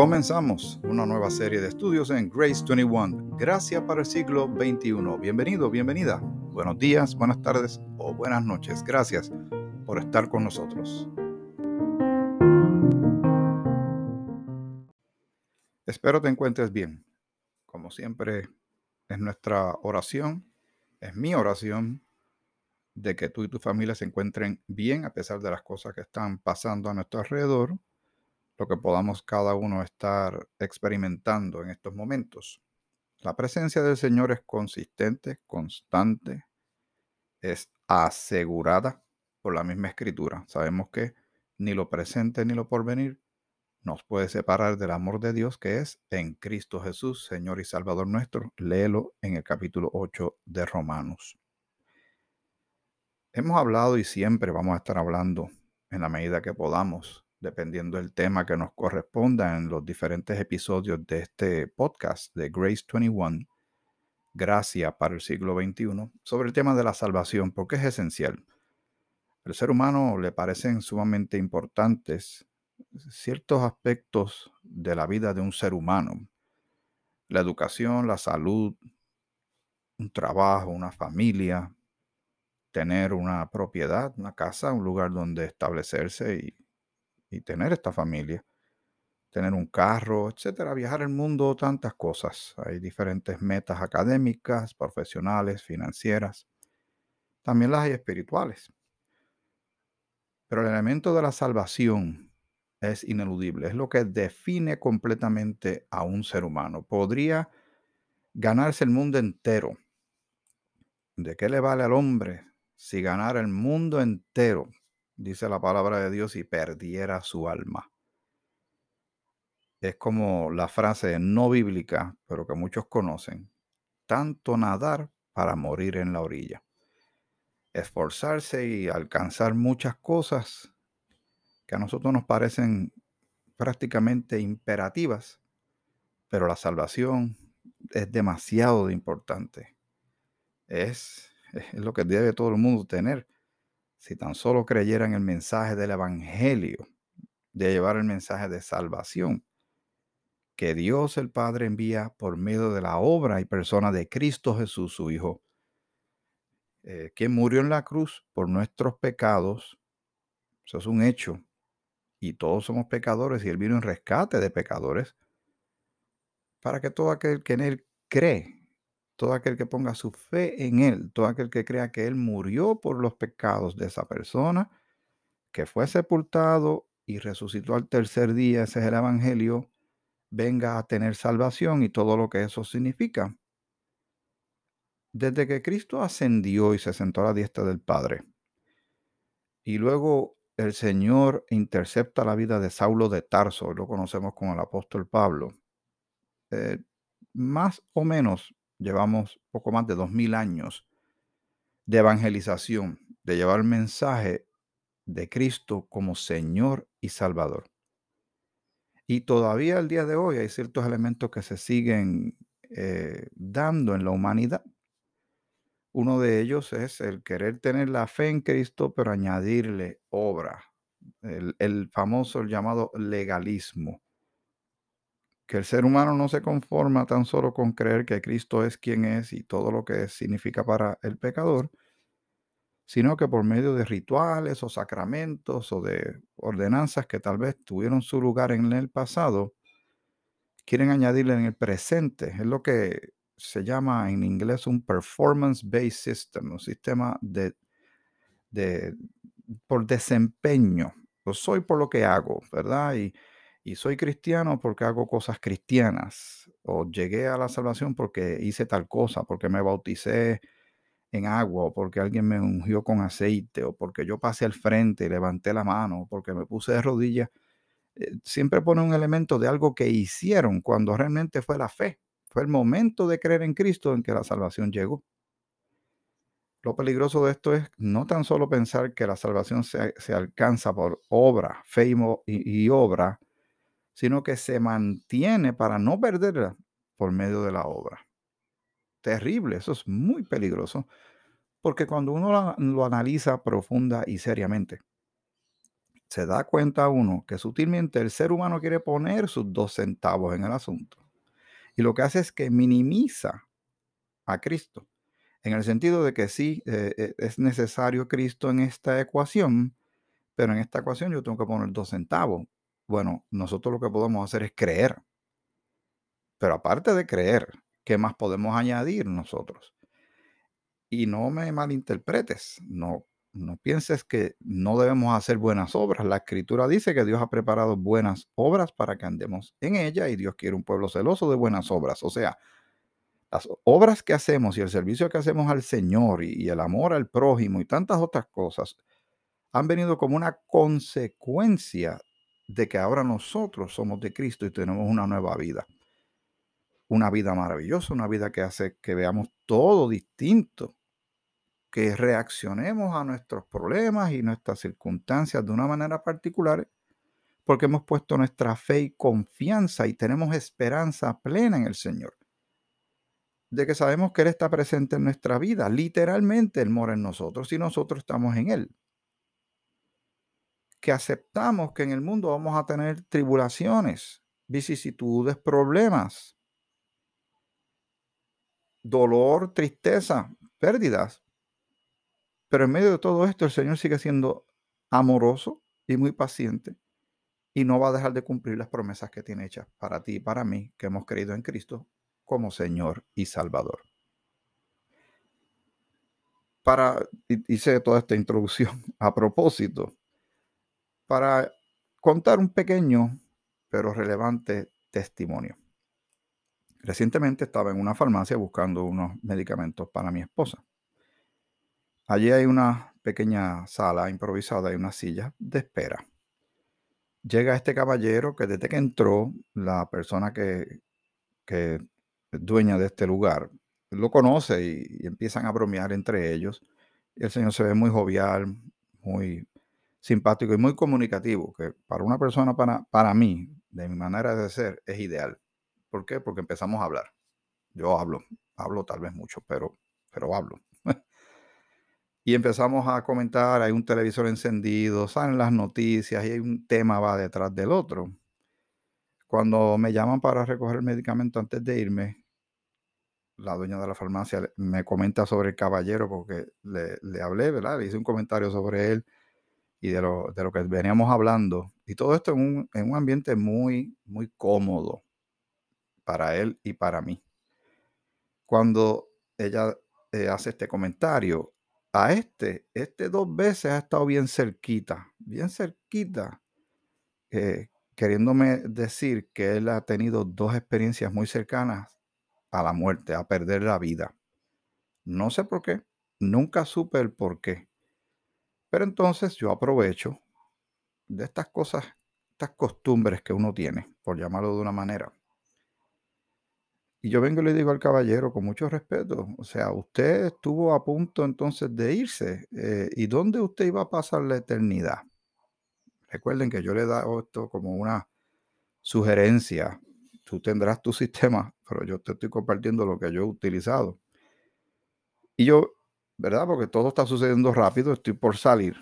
Comenzamos una nueva serie de estudios en Grace 21, Gracia para el siglo XXI. Bienvenido, bienvenida. Buenos días, buenas tardes o buenas noches. Gracias por estar con nosotros. Espero te encuentres bien. Como siempre, es nuestra oración, es mi oración de que tú y tu familia se encuentren bien a pesar de las cosas que están pasando a nuestro alrededor lo que podamos cada uno estar experimentando en estos momentos. La presencia del Señor es consistente, constante, es asegurada por la misma escritura. Sabemos que ni lo presente ni lo porvenir nos puede separar del amor de Dios que es en Cristo Jesús, Señor y Salvador nuestro. Léelo en el capítulo 8 de Romanos. Hemos hablado y siempre vamos a estar hablando en la medida que podamos dependiendo del tema que nos corresponda en los diferentes episodios de este podcast de Grace 21, Gracia para el siglo XXI, sobre el tema de la salvación, porque es esencial. Al ser humano le parecen sumamente importantes ciertos aspectos de la vida de un ser humano. La educación, la salud, un trabajo, una familia, tener una propiedad, una casa, un lugar donde establecerse y y tener esta familia, tener un carro, etcétera, viajar el mundo, tantas cosas. Hay diferentes metas académicas, profesionales, financieras. También las hay espirituales. Pero el elemento de la salvación es ineludible, es lo que define completamente a un ser humano. Podría ganarse el mundo entero. ¿De qué le vale al hombre si ganara el mundo entero, dice la palabra de Dios, y perdiera su alma. Es como la frase no bíblica, pero que muchos conocen. Tanto nadar para morir en la orilla. Esforzarse y alcanzar muchas cosas que a nosotros nos parecen prácticamente imperativas, pero la salvación es demasiado importante. Es, es lo que debe todo el mundo tener si tan solo creyeran el mensaje del Evangelio, de llevar el mensaje de salvación que Dios el Padre envía por medio de la obra y persona de Cristo Jesús, su Hijo, eh, que murió en la cruz por nuestros pecados. Eso es un hecho. Y todos somos pecadores y Él vino en rescate de pecadores para que todo aquel que en Él cree todo aquel que ponga su fe en Él, todo aquel que crea que Él murió por los pecados de esa persona, que fue sepultado y resucitó al tercer día, ese es el Evangelio, venga a tener salvación y todo lo que eso significa. Desde que Cristo ascendió y se sentó a la diestra del Padre, y luego el Señor intercepta la vida de Saulo de Tarso, lo conocemos como el apóstol Pablo, eh, más o menos llevamos poco más de dos mil años de evangelización, de llevar el mensaje de Cristo como Señor y Salvador. Y todavía al día de hoy hay ciertos elementos que se siguen eh, dando en la humanidad. Uno de ellos es el querer tener la fe en Cristo, pero añadirle obra, el, el famoso el llamado legalismo que el ser humano no se conforma tan solo con creer que Cristo es quien es y todo lo que significa para el pecador, sino que por medio de rituales o sacramentos o de ordenanzas que tal vez tuvieron su lugar en el pasado, quieren añadirle en el presente. Es lo que se llama en inglés un performance-based system, un sistema de, de por desempeño. Yo soy por lo que hago, ¿verdad? Y, y soy cristiano porque hago cosas cristianas, o llegué a la salvación porque hice tal cosa, porque me bauticé en agua, o porque alguien me ungió con aceite, o porque yo pasé al frente y levanté la mano, o porque me puse de rodillas. Eh, siempre pone un elemento de algo que hicieron cuando realmente fue la fe. Fue el momento de creer en Cristo en que la salvación llegó. Lo peligroso de esto es no tan solo pensar que la salvación se, alcanza por obra, fe y obra, sino que se mantiene para no perderla por medio de la obra. Terrible, eso es muy peligroso, porque cuando uno lo, analiza profunda y seriamente, se da cuenta uno que sutilmente el ser humano quiere poner sus dos centavos en el asunto. Y lo que hace es que minimiza a Cristo, en el sentido de que sí, eh, eh, es necesario Cristo en esta ecuación, pero en esta ecuación yo tengo que poner dos centavos. Bueno, nosotros lo que podemos hacer es creer. Pero aparte de creer, ¿qué más podemos añadir nosotros? Y no me malinterpretes, no, no pienses que no debemos hacer buenas obras. La escritura dice que Dios ha preparado buenas obras para que andemos en ella y Dios quiere un pueblo celoso de buenas obras. O sea, las obras que hacemos y el servicio que hacemos al Señor y, el amor al prójimo y tantas otras cosas han venido como una consecuencia de que ahora nosotros somos de Cristo y tenemos una nueva vida. Una vida maravillosa, una vida que hace que veamos todo distinto, que reaccionemos a nuestros problemas y nuestras circunstancias de una manera particular, porque hemos puesto nuestra fe y confianza y tenemos esperanza plena en el Señor. De que sabemos que Él está presente en nuestra vida, literalmente Él mora en nosotros y nosotros estamos en Él que aceptamos que en el mundo vamos a tener tribulaciones, vicisitudes, problemas, dolor, tristeza, pérdidas. Pero en medio de todo esto el Señor sigue siendo amoroso y muy paciente y no va a dejar de cumplir las promesas que tiene hechas para ti y para mí, que hemos creído en Cristo como Señor y Salvador. Para, hice toda esta introducción a propósito para contar un pequeño pero relevante testimonio. Recientemente estaba en una farmacia buscando unos medicamentos para mi esposa. Allí hay una pequeña sala improvisada y una silla de espera. Llega este caballero que desde que entró, la persona que, que es dueña de este lugar, lo conoce y, y empiezan a bromear entre ellos. El señor se ve muy jovial, muy simpático y muy comunicativo, que para una persona, para, para mí, de mi manera de ser, es ideal. ¿Por qué? Porque empezamos a hablar. Yo hablo, hablo tal vez mucho, pero, pero hablo. y empezamos a comentar, hay un televisor encendido, salen las noticias y hay un tema va detrás del otro. Cuando me llaman para recoger el medicamento antes de irme, la dueña de la farmacia me comenta sobre el caballero porque le, le hablé, ¿verdad? Le hice un comentario sobre él y de lo, de lo que veníamos hablando. Y todo esto en un, en un ambiente muy, muy cómodo para él y para mí. Cuando ella eh, hace este comentario, a este, este dos veces ha estado bien cerquita, bien cerquita, eh, queriéndome decir que él ha tenido dos experiencias muy cercanas a la muerte, a perder la vida. No sé por qué, nunca supe el por qué. Pero entonces yo aprovecho de estas cosas, estas costumbres que uno tiene, por llamarlo de una manera. Y yo vengo y le digo al caballero con mucho respeto, o sea, usted estuvo a punto entonces de irse, eh, ¿y dónde usted iba a pasar la eternidad? Recuerden que yo le he dado esto como una sugerencia. Tú tendrás tu sistema, pero yo te estoy compartiendo lo que yo he utilizado. Y yo ¿verdad? Porque todo está sucediendo rápido, estoy por salir.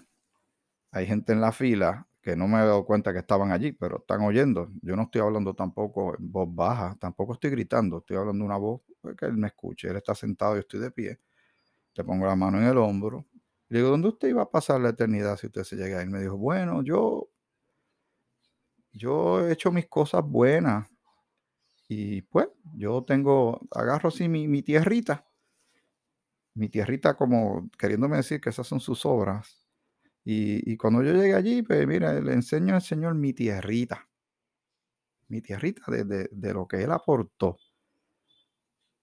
Hay gente en la fila que no me he dado cuenta que estaban allí, pero están oyendo. Yo no estoy hablando tampoco en voz baja, tampoco estoy gritando, estoy hablando una voz que él me escuche. Él está sentado, yo estoy de pie. Le pongo la mano en el hombro. Le digo, ¿dónde usted iba a pasar la eternidad si usted se llega? Y me dijo, bueno, yo, yo he hecho mis cosas buenas. Y pues, yo tengo, agarro así mi, mi tierrita mi tierrita como queriéndome decir que esas son sus obras. Y, cuando yo llegué allí, pues mira, le enseño al Señor mi tierrita, mi tierrita de, de lo que Él aportó.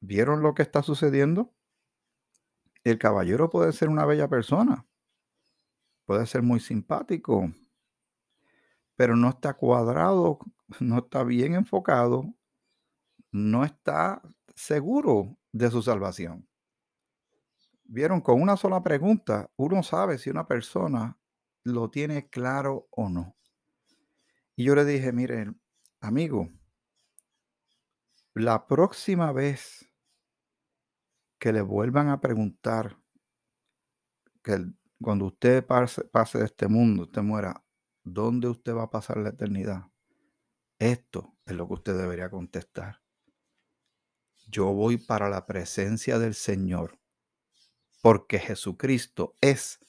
¿Vieron lo que está sucediendo? El caballero puede ser una bella persona, puede ser muy simpático, pero no está cuadrado, no está bien enfocado, no está seguro de su salvación. Vieron, con una sola pregunta, uno sabe si una persona lo tiene claro o no. Y yo le dije, mire, amigo, la próxima vez que le vuelvan a preguntar que cuando usted pase, pase, de este mundo, usted muera, ¿dónde usted va a pasar la eternidad? Esto es lo que usted debería contestar. Yo voy para la presencia del Señor porque Jesucristo es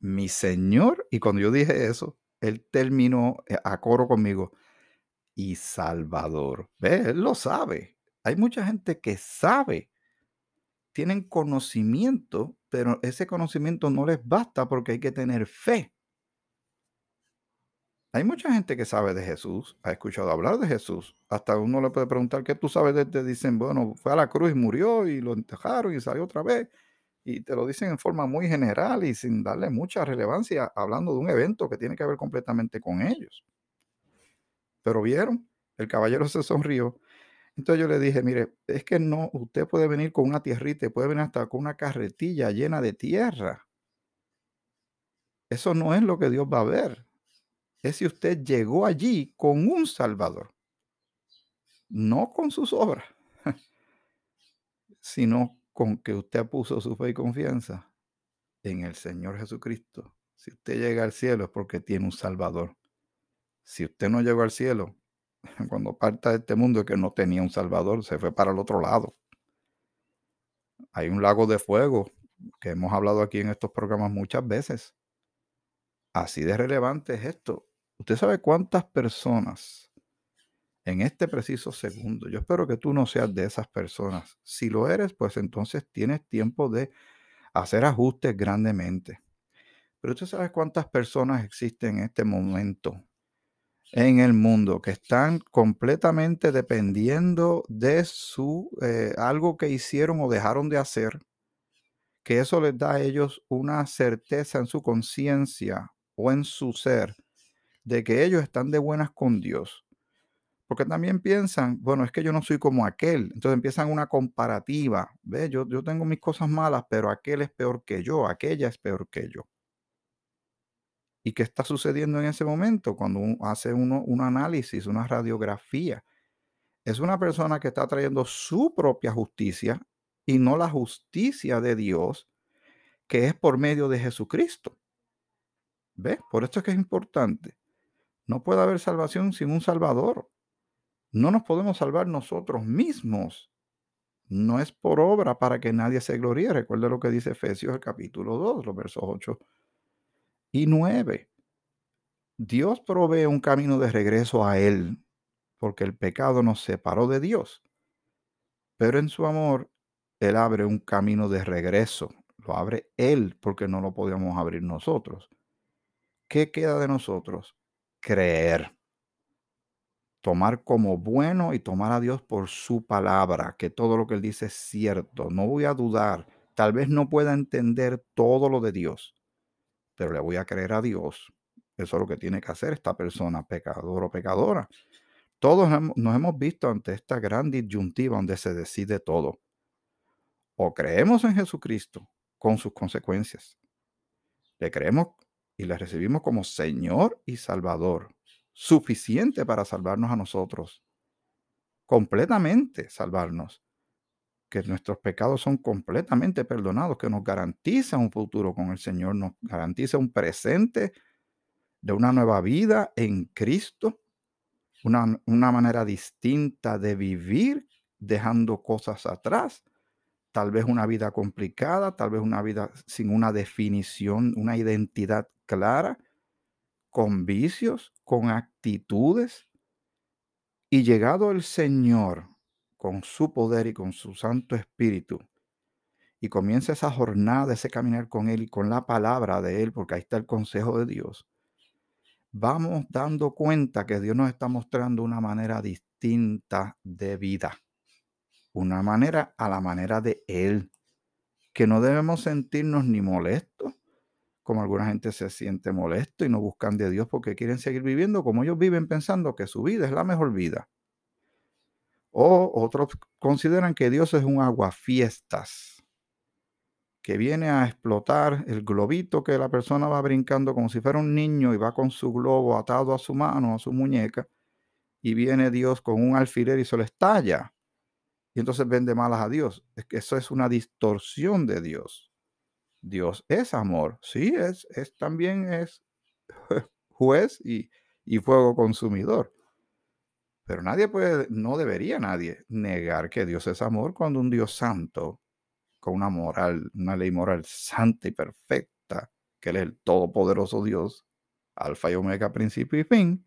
mi Señor. Y cuando yo dije eso, él terminó eh, a coro conmigo y Salvador. ¿Ve? Él lo sabe. Hay mucha gente que sabe, tienen conocimiento, pero ese conocimiento no les basta porque hay que tener fe. Hay mucha gente que sabe de Jesús, ha escuchado hablar de Jesús. Hasta uno le puede preguntar qué tú sabes de él. dicen, bueno, fue a la cruz y murió y lo enterraron y salió otra vez. Y te lo dicen en forma muy general y sin darle mucha relevancia, hablando de un evento que tiene que ver completamente con ellos. Pero vieron, el caballero se sonrió. Entonces yo le dije, mire, es que no, usted puede venir con una tierrita, puede venir hasta con una carretilla llena de tierra. Eso no es lo que Dios va a ver es si usted llegó allí con un Salvador, no con sus obras, sino con que usted puso su fe y confianza en el Señor Jesucristo. Si usted llega al cielo es porque tiene un Salvador. Si usted no llegó al cielo, cuando parta de este mundo es que no tenía un Salvador, se fue para el otro lado. Hay un lago de fuego que hemos hablado aquí en estos programas muchas veces. Así de relevante es esto. Usted sabe cuántas personas en este preciso segundo, yo espero que tú no seas de esas personas. Si lo eres, pues entonces tienes tiempo de hacer ajustes grandemente. Pero usted sabe cuántas personas existen en este momento en el mundo que están completamente dependiendo de su eh, algo que hicieron o dejaron de hacer, que eso les da a ellos una certeza en su conciencia o en su ser de que ellos están de buenas con Dios. Porque también piensan, bueno, es que yo no soy como aquel. Entonces empiezan una comparativa. ¿Ve? Yo, yo tengo mis cosas malas, pero aquel es peor que yo, aquella es peor que yo. ¿Y qué está sucediendo en ese momento? Cuando hace uno, un análisis, una radiografía, es una persona que está trayendo su propia justicia y no la justicia de Dios, que es por medio de Jesucristo. ¿Ves? Por esto es que es importante. No puede haber salvación sin un Salvador. No nos podemos salvar nosotros mismos. No es por obra para que nadie se gloríe. Recuerde lo que dice Efesios el capítulo 2, los versos 8 y 9. Dios provee un camino de regreso a Él, porque el pecado nos separó de Dios. Pero en su amor, Él abre un camino de regreso. Lo abre Él porque no lo podíamos abrir nosotros. ¿Qué queda de nosotros? creer. Tomar como bueno y tomar a Dios por su palabra, que todo lo que Él dice es cierto. No voy a dudar. Tal vez no pueda entender todo lo de Dios, pero le voy a creer a Dios. Eso es lo que tiene que hacer esta persona, pecador o pecadora. Todos nos hemos visto ante esta gran disyuntiva donde se decide todo. O creemos en Jesucristo con sus consecuencias. Le creemos y le recibimos como Señor y Salvador, suficiente para salvarnos a nosotros, completamente salvarnos, que nuestros pecados son completamente perdonados, que nos garantiza un futuro con el Señor, nos garantiza un presente de una nueva vida en Cristo, una, una manera distinta de vivir, dejando cosas atrás tal vez una vida complicada, tal vez una vida sin una definición, una identidad clara, con vicios, con actitudes. Y llegado el Señor con su poder y con su Santo Espíritu, y comienza esa jornada, ese caminar con Él y con la palabra de Él, porque ahí está el consejo de Dios, vamos dando cuenta que Dios nos está mostrando una manera distinta de vida, una manera a la manera de Él, que no debemos sentirnos ni molestos, como alguna gente se siente molesto y no buscan de Dios porque quieren seguir viviendo como ellos viven pensando que su vida es la mejor vida. O otros consideran que Dios es un aguafiestas que viene a explotar el globito que la persona va brincando como si fuera un niño y va con su globo atado a su mano, a su muñeca, y viene Dios con un alfiler y se lo estalla. Y entonces vende malas a Dios. Es que eso es una distorsión de Dios. Dios es amor, sí, es, es también es juez y, y fuego consumidor. Pero nadie puede, no debería nadie negar que Dios es amor cuando un Dios santo, con una moral, una ley moral santa y perfecta, que Él es el todopoderoso Dios, alfa y omega, principio y fin,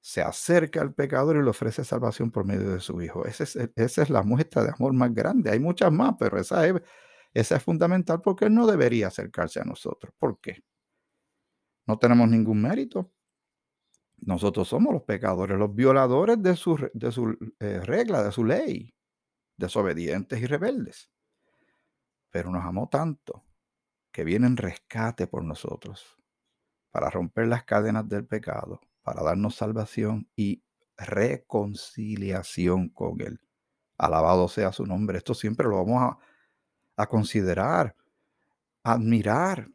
se acerca al pecador y le ofrece salvación por medio de su Hijo. Esa es, esa es la muestra de amor más grande. Hay muchas más, pero esa es, esa es fundamental porque Él no debería acercarse a nosotros. ¿Por qué? No tenemos ningún mérito. Nosotros somos los pecadores, los violadores de su, de su eh, regla, de su ley, desobedientes y rebeldes. Pero nos amó tanto que viene en rescate por nosotros, para romper las cadenas del pecado, para darnos salvación y reconciliación con Él. Alabado sea su nombre. Esto siempre lo vamos a, a considerar, admirar,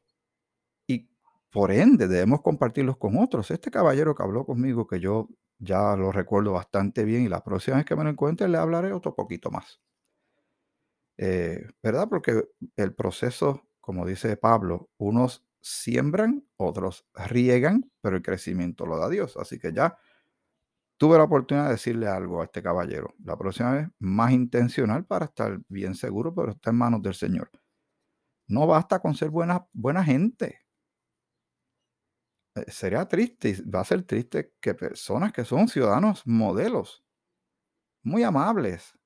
por ende, debemos compartirlos con otros. Este caballero que habló conmigo, que yo ya lo recuerdo bastante bien, y la próxima vez que me lo encuentre le hablaré otro poquito más. Eh, ¿Verdad? Porque el proceso, como dice Pablo, unos siembran, otros riegan, pero el crecimiento lo da Dios. Así que ya tuve la oportunidad de decirle algo a este caballero. La próxima vez, más intencional para estar bien seguro, pero está en manos del Señor. No basta con ser buena, gente. Eh, sería triste, va a ser triste que personas que son ciudadanos modelos, muy amables,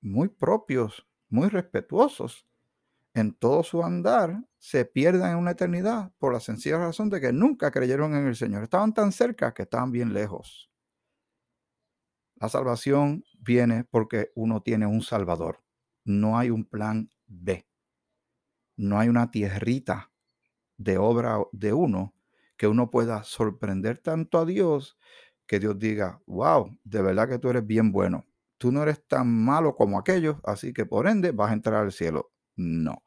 muy propios, muy respetuosos, en todo su andar, se pierdan en una eternidad por la sencilla razón de que nunca creyeron en el Señor. Estaban tan cerca que estaban bien lejos. La salvación viene porque uno tiene un Salvador. No hay un plan B. No hay una tierrita de obra de uno que uno pueda sorprender tanto a Dios que Dios diga, wow, de verdad que tú eres bien bueno. Tú no eres tan malo como aquellos, así que por ende vas a entrar al cielo. No.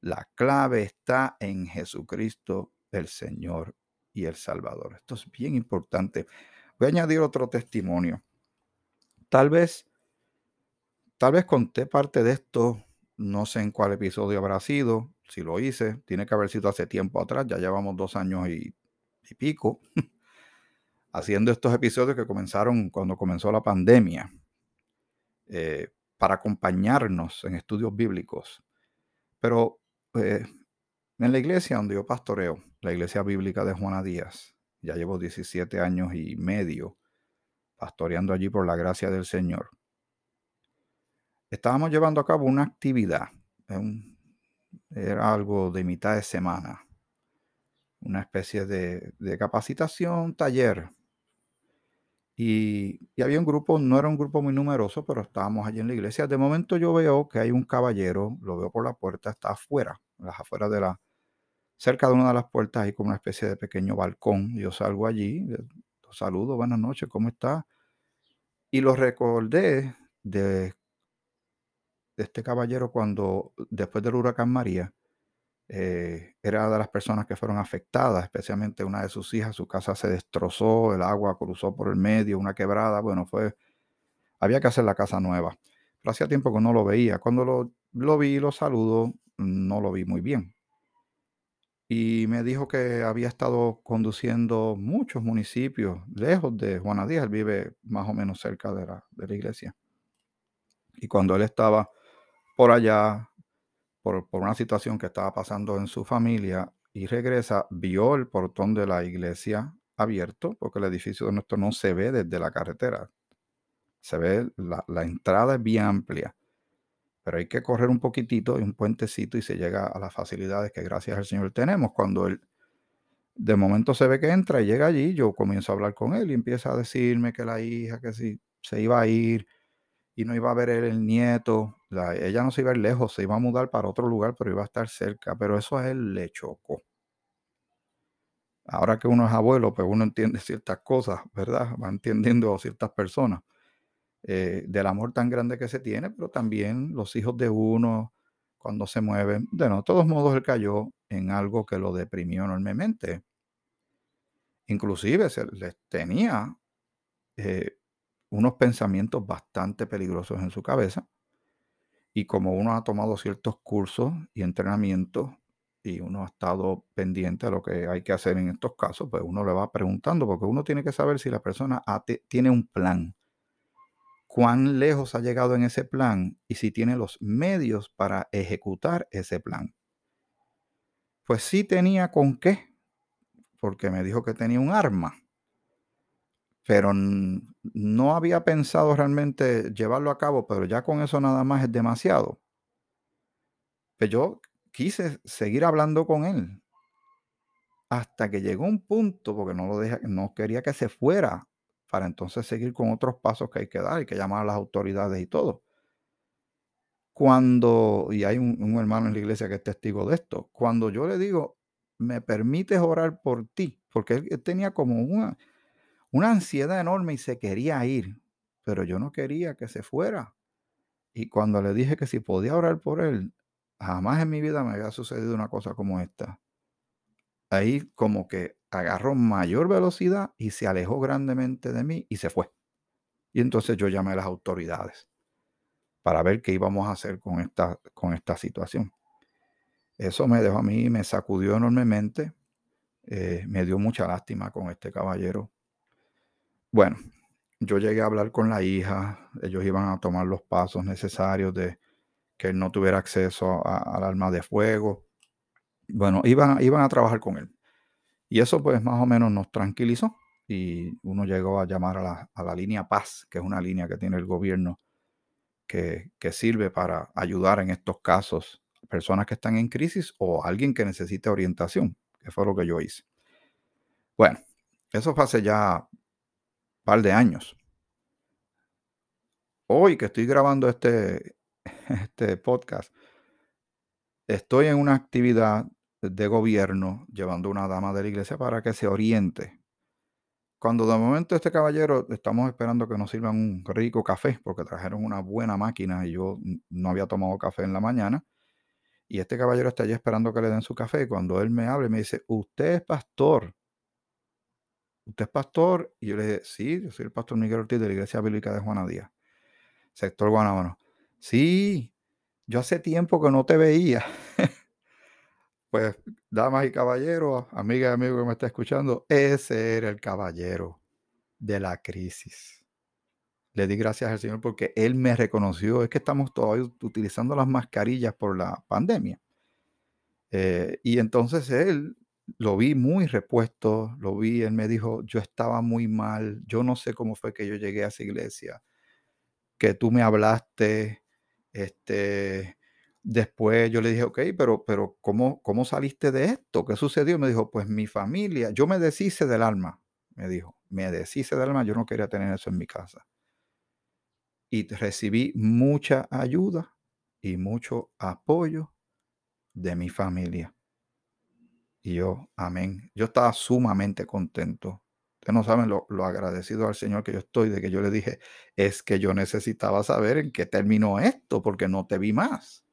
La clave está en Jesucristo, el Señor y el Salvador. Esto es bien importante. Voy a añadir otro testimonio. Tal vez, tal vez conté parte de esto, no sé en cuál episodio habrá sido, si lo hice, tiene que haber sido hace tiempo atrás, ya llevamos dos años y, pico haciendo estos episodios que comenzaron cuando comenzó la pandemia, eh, para acompañarnos en estudios bíblicos. Pero eh, en la iglesia donde yo pastoreo, la iglesia bíblica de Juana Díaz, ya llevo 17 años y medio pastoreando allí por la gracia del Señor. Estábamos llevando a cabo una actividad, un, era algo de mitad de semana, una especie de, capacitación, taller. Y, había un grupo, no era un grupo muy numeroso, pero estábamos allí en la iglesia. De momento yo veo que hay un caballero, lo veo por la puerta, está afuera, las afueras de la, cerca de una de las puertas hay como una especie de pequeño balcón. Yo salgo allí, lo saludo, buenas noches, ¿cómo está? Y lo recordé de de este caballero cuando, después del huracán María, eh, era de las personas que fueron afectadas, especialmente una de sus hijas, su casa se destrozó, el agua cruzó por el medio, una quebrada, bueno, fue, había que hacer la casa nueva. Pero hacía tiempo que no lo veía. Cuando lo, lo vi, lo saludo, no lo vi muy bien. Y me dijo que había estado conduciendo muchos municipios lejos de Juana Díaz, él vive más o menos cerca de la, de la iglesia. Y cuando él estaba por allá, por, una situación que estaba pasando en su familia, y regresa, vio el portón de la iglesia abierto, porque el edificio de nuestro no se ve desde la carretera. Se ve, la, la entrada es bien amplia, pero hay que correr un poquitito y un puentecito y se llega a las facilidades que gracias al Señor tenemos. Cuando él de momento se ve que entra y llega allí, yo comienzo a hablar con él y empieza a decirme que la hija, que si se iba a ir, y no iba a ver el nieto. ella no se iba a ir lejos, se iba a mudar para otro lugar, pero iba a estar cerca. Pero eso a él le chocó. Ahora que uno es abuelo, pues uno entiende ciertas cosas, ¿verdad? Va entendiendo ciertas personas eh, del amor tan grande que se tiene, pero también los hijos de uno cuando se mueven. De no, todos modos, él cayó en algo que lo deprimió enormemente. Inclusive se les tenía eh, unos pensamientos bastante peligrosos en su cabeza. Y como uno ha tomado ciertos cursos y entrenamientos, y uno ha estado pendiente a lo que hay que hacer en estos casos, pues uno le va preguntando, porque uno tiene que saber si la persona tiene un plan, cuán lejos ha llegado en ese plan y si tiene los medios para ejecutar ese plan. Pues sí tenía con qué, porque me dijo que tenía un arma, pero no había pensado realmente llevarlo a cabo, pero ya con eso nada más es demasiado. Pues yo quise seguir hablando con él hasta que llegó un punto, porque no lo no quería que se fuera, para entonces seguir con otros pasos que hay que dar, hay que llamar a las autoridades y todo. Cuando, y hay un, hermano en la iglesia que es testigo de esto, cuando yo le digo, me permites orar por ti, porque él, tenía como una, una ansiedad enorme y se quería ir, pero yo no quería que se fuera. Y cuando le dije que si podía orar por él, Jamás en mi vida me había sucedido una cosa como esta. Ahí como que agarró mayor velocidad y se alejó grandemente de mí y se fue. Y entonces yo llamé a las autoridades para ver qué íbamos a hacer con esta, con esta situación. Eso me dejó a mí, me sacudió enormemente, eh, me dio mucha lástima con este caballero. Bueno, yo llegué a hablar con la hija, ellos iban a tomar los pasos necesarios de que él no tuviera acceso al arma de fuego. Bueno, iban, iban a trabajar con él. Y eso pues más o menos nos tranquilizó y uno llegó a llamar a la, línea Paz, que es una línea que tiene el gobierno que, que, sirve para ayudar en estos casos personas que están en crisis o alguien que necesite orientación, que fue lo que yo hice. Bueno, eso fue hace ya un par de años. Hoy que estoy grabando este, este podcast, estoy en una actividad de gobierno llevando una dama de la iglesia para que se oriente. Cuando de momento este caballero estamos esperando que nos sirvan un rico café, porque trajeron una buena máquina y yo no había tomado café en la mañana. Y este caballero está allí esperando que le den su café. Cuando él me habla me dice, usted es pastor. ¿Usted es pastor? Y yo le dije, sí, yo soy el pastor Miguel Ortiz de la Iglesia Bíblica de Juana Díaz, sector Guanábano. Sí, yo hace tiempo que no te veía. Pues, damas y caballeros, amigas y amigos que me está escuchando, ese era el caballero de la crisis. Le di gracias al Señor porque Él me reconoció. Es que estamos todavía utilizando las mascarillas por la pandemia. Eh, y entonces Él lo vi muy repuesto, lo vi, Él me dijo, yo estaba muy mal, yo no sé cómo fue que yo llegué a esa iglesia, que tú me hablaste, este, después yo le dije, ok, pero, pero ¿cómo, ¿cómo saliste de esto? ¿Qué sucedió? Me dijo, pues mi familia, yo me deshice del alma, me dijo, me deshice del alma, yo no quería tener eso en mi casa. Y recibí mucha ayuda y mucho apoyo de mi familia. Y yo, amén. Yo estaba sumamente contento Ustedes no saben lo, agradecido al Señor que yo estoy de que yo le dije, es que yo necesitaba saber en qué terminó esto, porque no te vi más.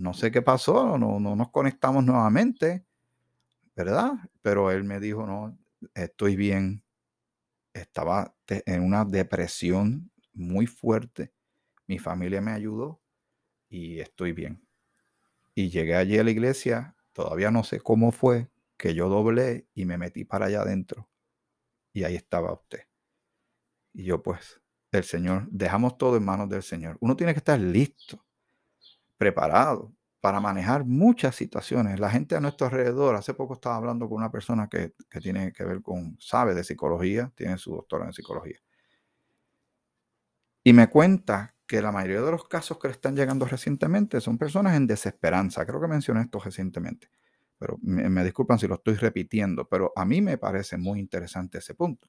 No sé qué pasó, no, no nos conectamos nuevamente, ¿verdad? Pero él me dijo, no, estoy bien. Estaba en una depresión muy fuerte. Mi familia me ayudó y estoy bien. Y llegué allí a la iglesia, todavía no sé cómo fue, que yo doblé y me metí para allá adentro y ahí estaba usted. Y yo pues, el Señor, dejamos todo en manos del Señor. Uno tiene que estar listo, preparado para manejar muchas situaciones. La gente a nuestro alrededor, hace poco estaba hablando con una persona que, que tiene que ver con, sabe de psicología, tiene su doctora en psicología. Y me cuenta que la mayoría de los casos que le están llegando recientemente son personas en desesperanza. Creo que mencioné esto recientemente pero me, disculpan si lo estoy repitiendo, pero a mí me parece muy interesante ese punto.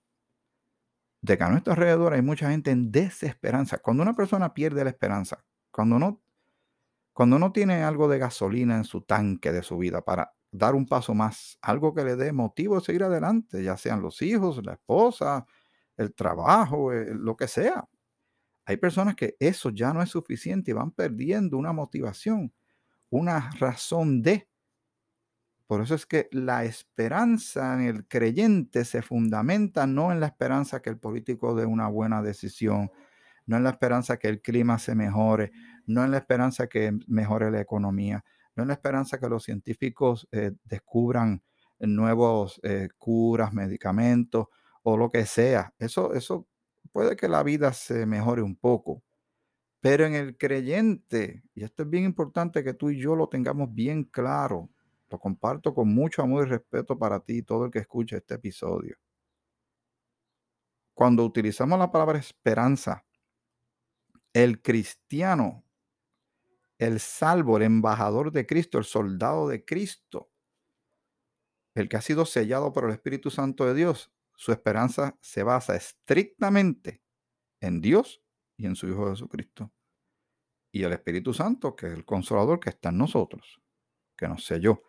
De que a nuestro alrededor hay mucha gente en desesperanza. Cuando una persona pierde la esperanza, cuando no, cuando no tiene algo de gasolina en su tanque de su vida para dar un paso más, algo que le dé motivo de seguir adelante, ya sean los hijos, la esposa, el trabajo, eh, lo que sea. Hay personas que eso ya no es suficiente y van perdiendo una motivación, una razón de por eso es que la esperanza en el creyente se fundamenta no en la esperanza que el político dé una buena decisión, no en la esperanza que el clima se mejore, no en la esperanza que mejore la economía, no es la esperanza que los científicos eh, descubran nuevos eh, curas, medicamentos o lo que sea. Eso, eso puede que la vida se mejore un poco. Pero en el creyente, y esto es bien importante que tú y yo lo tengamos bien claro, lo comparto con mucho amor y respeto para ti y todo el que escuche este episodio. Cuando utilizamos la palabra esperanza, el cristiano, el salvo, el embajador de Cristo, el soldado de Cristo, el que ha sido sellado por el Espíritu Santo de Dios, su esperanza se basa estrictamente en Dios y en su Hijo Jesucristo. Y el Espíritu Santo, que es el consolador que está en nosotros, que nos selló,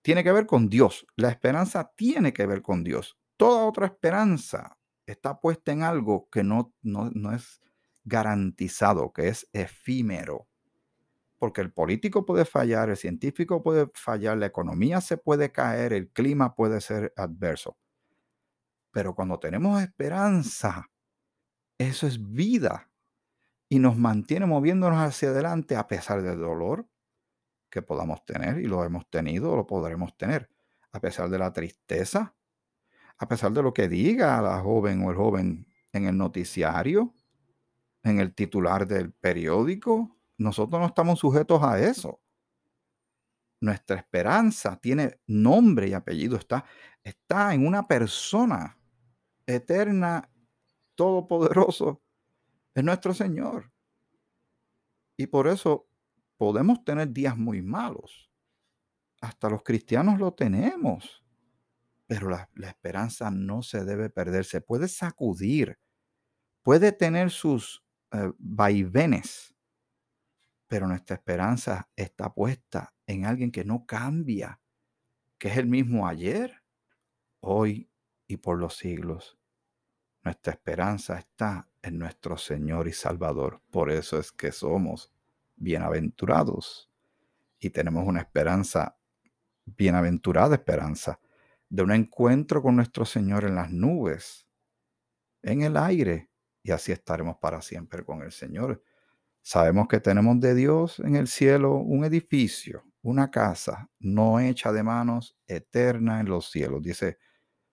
tiene que ver con Dios. La esperanza tiene que ver con Dios. Toda otra esperanza está puesta en algo que no, no, no es garantizado, que es efímero. Porque el político puede fallar, el científico puede fallar, la economía se puede caer, el clima puede ser adverso. Pero cuando tenemos esperanza, eso es vida y nos mantiene moviéndonos hacia adelante a pesar del dolor que podamos tener y lo hemos tenido o lo podremos tener, a pesar de la tristeza, a pesar de lo que diga la joven o el joven en el noticiario, en el titular del periódico, nosotros no estamos sujetos a eso. Nuestra esperanza tiene nombre y apellido, está, está en una persona eterna, todopoderoso, es nuestro Señor. Y por eso podemos tener días muy malos. Hasta los cristianos lo tenemos. Pero la, esperanza no se debe perder, se puede sacudir, puede tener sus eh, vaivenes, pero nuestra esperanza está puesta en alguien que no cambia, que es el mismo ayer, hoy y por los siglos. Nuestra esperanza está en nuestro Señor y Salvador. Por eso es que somos bienaventurados y tenemos una esperanza, bienaventurada esperanza, de un encuentro con nuestro Señor en las nubes, en el aire, y así estaremos para siempre con el Señor. Sabemos que tenemos de Dios en el cielo un edificio, una casa no hecha de manos, eterna en los cielos, dice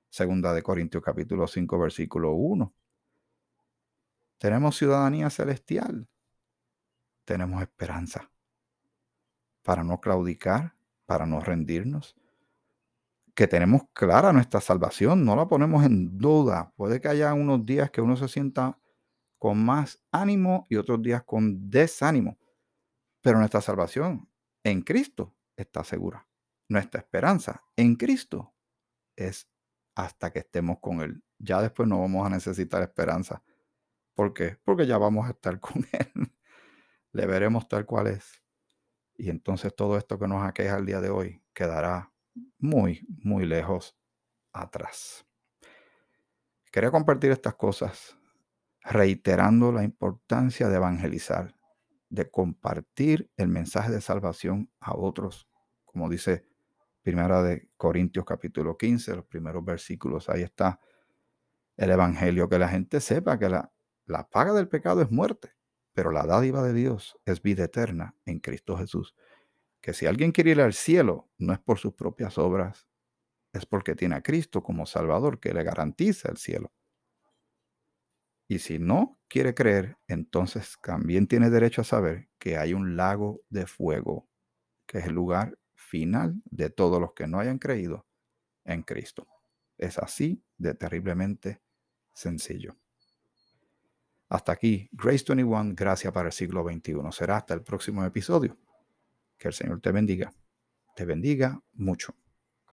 Segunda de Corintios capítulo 5 versículo 1. Tenemos ciudadanía celestial. Tenemos esperanza para no claudicar, para no rendirnos. Que tenemos clara nuestra salvación, no la ponemos en duda. Puede que haya unos días que uno se sienta con más ánimo y otros días con desánimo. Pero nuestra salvación en Cristo está segura. Nuestra esperanza en Cristo es hasta que estemos con Él. Ya después no vamos a necesitar esperanza. ¿Por qué? Porque ya vamos a estar con Él. Le veremos tal cual es. Y entonces todo esto que nos aqueja el día de hoy quedará muy, muy lejos atrás. Quería compartir estas cosas reiterando la importancia de evangelizar, de compartir el mensaje de salvación a otros, como dice Primera de Corintios capítulo 15, los primeros versículos, ahí está el Evangelio, que la gente sepa que la, la paga del pecado es muerte, pero la dádiva de Dios es vida eterna en Cristo Jesús. Que si alguien quiere ir al cielo, no es por sus propias obras, es porque tiene a Cristo como Salvador que le garantiza el cielo. Y si no quiere creer, entonces también tiene derecho a saber que hay un lago de fuego, que es el lugar final de todos los que no hayan creído en Cristo. Es así de terriblemente sencillo. Hasta aquí, Grace 21, gracias para el siglo XXI. Será hasta el próximo episodio. Que el Señor te bendiga. Te bendiga mucho.